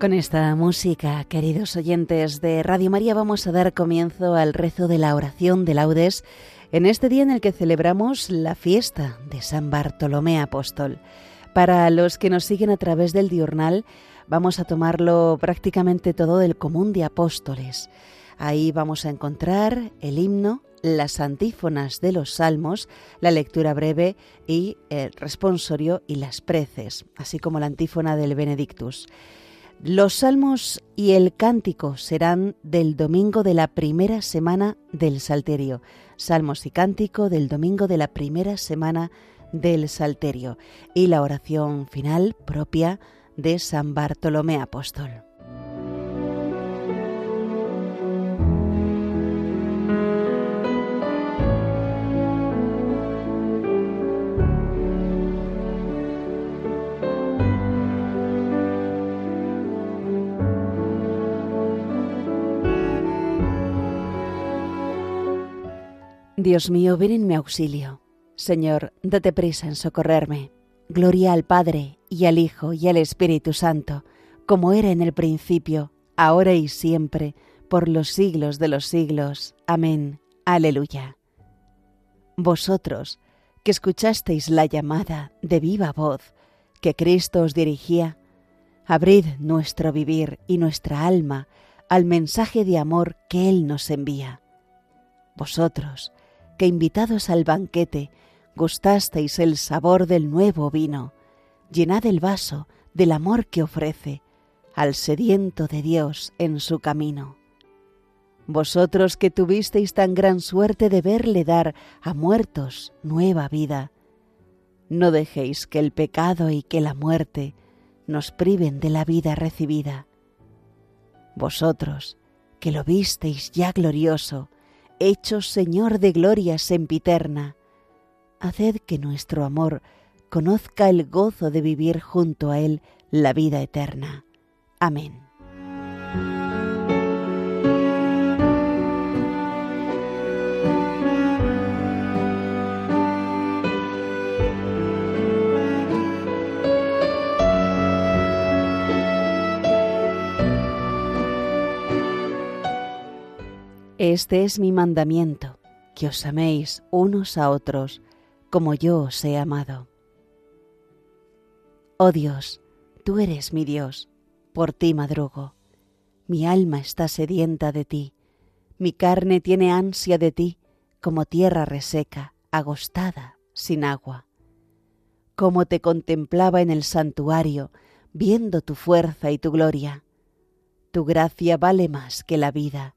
Con esta música, queridos oyentes de Radio María, vamos a dar comienzo al rezo de la oración de laudes en este día en el que celebramos la fiesta de San Bartolomé Apóstol. Para los que nos siguen a través del diurnal, vamos a tomarlo prácticamente todo del común de apóstoles. Ahí vamos a encontrar el himno, las antífonas de los salmos, la lectura breve y el responsorio y las preces, así como la antífona del Benedictus. Los salmos y el cántico serán del domingo de la primera semana del Salterio. Salmos y cántico del domingo de la primera semana del Salterio. Y la oración final propia de San Bartolomé Apóstol. Dios mío, ven en mi auxilio. Señor, date prisa en socorrerme. Gloria al Padre, y al Hijo, y al Espíritu Santo, como era en el principio, ahora y siempre, por los siglos de los siglos. Amén. Aleluya. Vosotros, que escuchasteis la llamada de viva voz que Cristo os dirigía, abrid nuestro vivir y nuestra alma al mensaje de amor que Él nos envía. Vosotros, que invitados al banquete gustasteis el sabor del nuevo vino, llenad el vaso del amor que ofrece al sediento de Dios en su camino. Vosotros que tuvisteis tan gran suerte de verle dar a muertos nueva vida, no dejéis que el pecado y que la muerte nos priven de la vida recibida. Vosotros que lo visteis ya glorioso, hecho Señor de gloria sempiterna, haced que nuestro amor conozca el gozo de vivir junto a Él la vida eterna. Amén. Este es mi mandamiento, que os améis unos a otros como yo os he amado. Oh Dios, tú eres mi Dios, por ti madrugo. Mi alma está sedienta de ti, mi carne tiene ansia de ti, como tierra reseca, agostada, sin agua. Como te contemplaba en el santuario, viendo tu fuerza y tu gloria. Tu gracia vale más que la vida,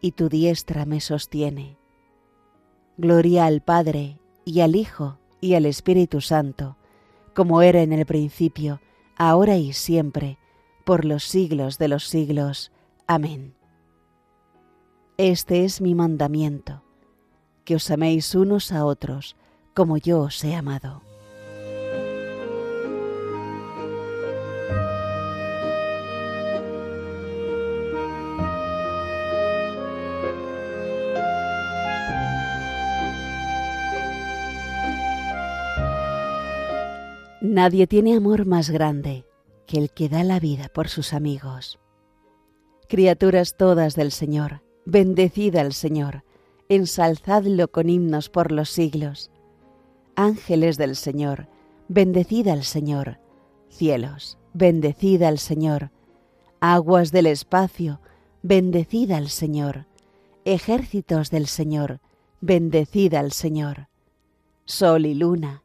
y tu diestra me sostiene. Gloria al Padre, y al Hijo, y al Espíritu Santo, como era en el principio, ahora y siempre, por los siglos de los siglos. Amén. Este es mi mandamiento, que os améis unos a otros, como yo os he amado. Nadie tiene amor más grande que el que da la vida por sus amigos. Criaturas todas del Señor, bendecida al Señor, ensalzadlo con himnos por los siglos. Ángeles del Señor, bendecida al Señor. Cielos, bendecida al Señor. Aguas del espacio, bendecida al Señor. Ejércitos del Señor, bendecida al Señor. Sol y luna,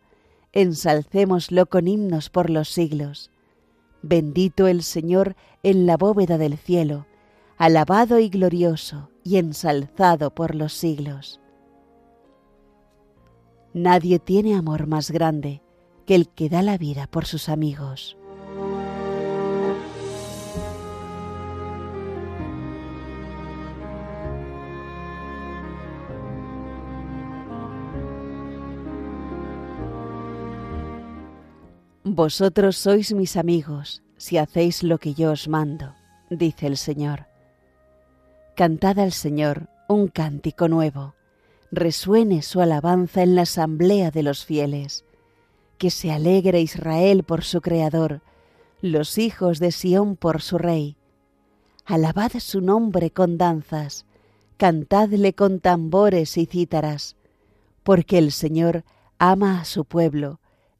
ensalcémoslo con himnos por los siglos. Bendito el Señor en la bóveda del cielo, alabado y glorioso y ensalzado por los siglos. Nadie tiene amor más grande que el que da la vida por sus amigos. Vosotros sois mis amigos si hacéis lo que yo os mando, dice el Señor. Cantad al Señor un cántico nuevo. Resuene su alabanza en la asamblea de los fieles. Que se alegre Israel por su Creador, los hijos de Sión por su Rey. Alabad su nombre con danzas, cantadle con tambores y cítaras, porque el Señor ama a su pueblo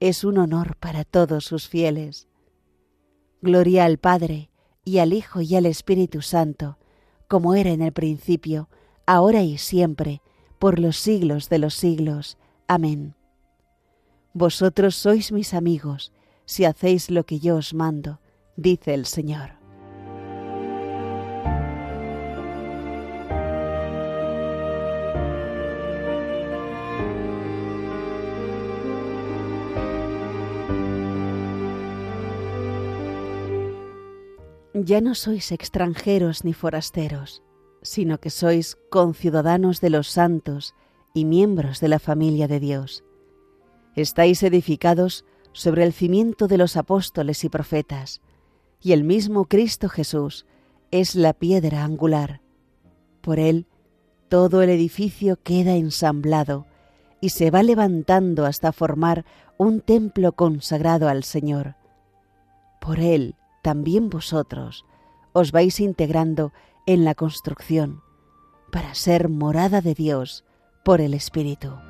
es un honor para todos sus fieles. Gloria al Padre, y al Hijo y al Espíritu Santo, como era en el principio, ahora y siempre, por los siglos de los siglos. Amén. Vosotros sois mis amigos, si hacéis lo que yo os mando, dice el Señor. Ya no sois extranjeros ni forasteros, sino que sois conciudadanos de los santos y miembros de la familia de Dios. Estáis edificados sobre el cimiento de los apóstoles y profetas, y el mismo Cristo Jesús es la piedra angular. Por él todo el edificio queda ensamblado y se va levantando hasta formar un templo consagrado al Señor. Por él también vosotros os vais integrando en la construcción para ser morada de Dios por el Espíritu.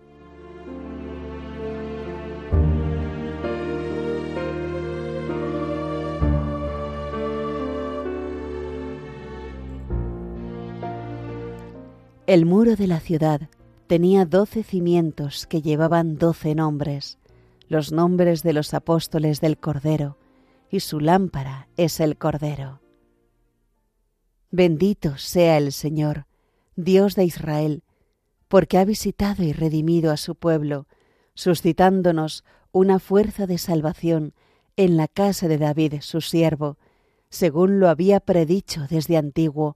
El muro de la ciudad tenía doce cimientos que llevaban doce nombres, los nombres de los apóstoles del Cordero, y su lámpara es el Cordero. Bendito sea el Señor, Dios de Israel, porque ha visitado y redimido a su pueblo, suscitándonos una fuerza de salvación en la casa de David su siervo, según lo había predicho desde antiguo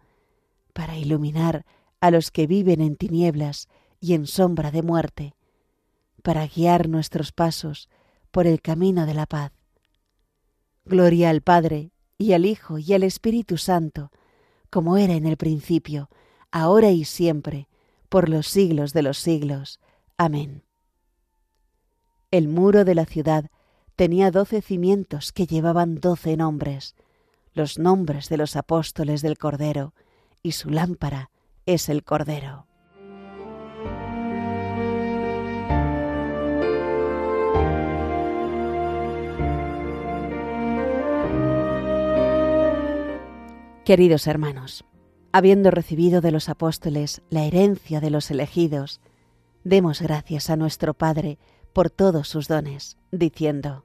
para iluminar a los que viven en tinieblas y en sombra de muerte, para guiar nuestros pasos por el camino de la paz. Gloria al Padre, y al Hijo, y al Espíritu Santo, como era en el principio, ahora y siempre, por los siglos de los siglos. Amén. El muro de la ciudad tenía doce cimientos que llevaban doce nombres, los nombres de los apóstoles del Cordero, y su lámpara es el Cordero. Queridos hermanos, habiendo recibido de los apóstoles la herencia de los elegidos, demos gracias a nuestro Padre por todos sus dones, diciendo,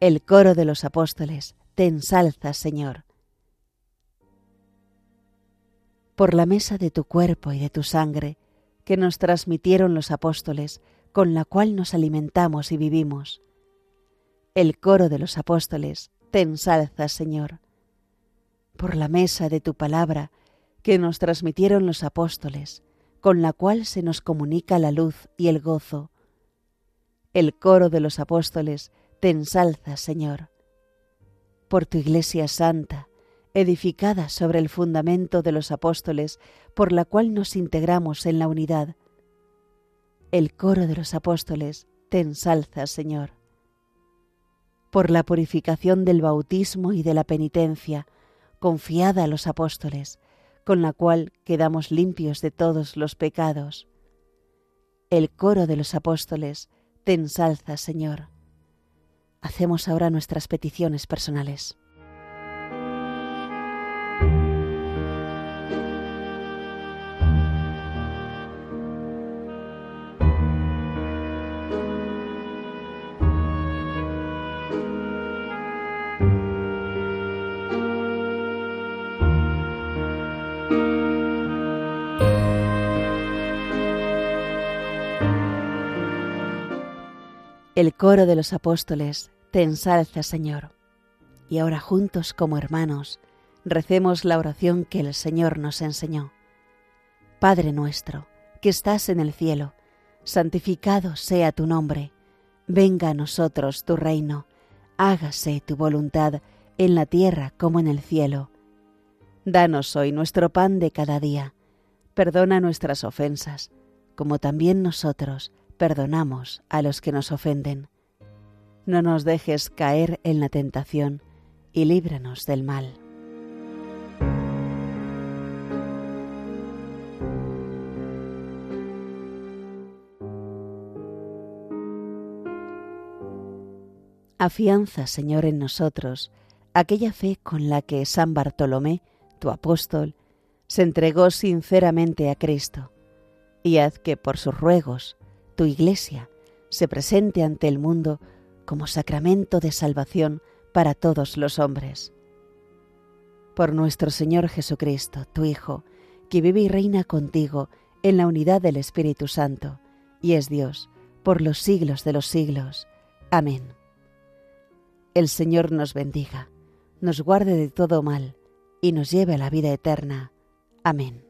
El coro de los apóstoles te ensalza, Señor. Por la mesa de tu cuerpo y de tu sangre, que nos transmitieron los apóstoles, con la cual nos alimentamos y vivimos. El coro de los apóstoles te ensalza, Señor. Por la mesa de tu palabra, que nos transmitieron los apóstoles, con la cual se nos comunica la luz y el gozo. El coro de los apóstoles te ensalza, Señor por tu Iglesia Santa, edificada sobre el fundamento de los apóstoles, por la cual nos integramos en la unidad. El coro de los apóstoles te ensalza, Señor. Por la purificación del bautismo y de la penitencia, confiada a los apóstoles, con la cual quedamos limpios de todos los pecados. El coro de los apóstoles te ensalza, Señor hacemos ahora nuestras peticiones personales. El coro de los apóstoles te ensalza, Señor. Y ahora juntos como hermanos, recemos la oración que el Señor nos enseñó. Padre nuestro, que estás en el cielo, santificado sea tu nombre, venga a nosotros tu reino, hágase tu voluntad en la tierra como en el cielo. Danos hoy nuestro pan de cada día, perdona nuestras ofensas, como también nosotros perdonamos a los que nos ofenden. No nos dejes caer en la tentación y líbranos del mal. Afianza, Señor, en nosotros aquella fe con la que San Bartolomé, tu apóstol, se entregó sinceramente a Cristo, y haz que por sus ruegos tu Iglesia se presente ante el mundo como sacramento de salvación para todos los hombres. Por nuestro Señor Jesucristo, tu Hijo, que vive y reina contigo en la unidad del Espíritu Santo, y es Dios, por los siglos de los siglos. Amén. El Señor nos bendiga, nos guarde de todo mal, y nos lleve a la vida eterna. Amén.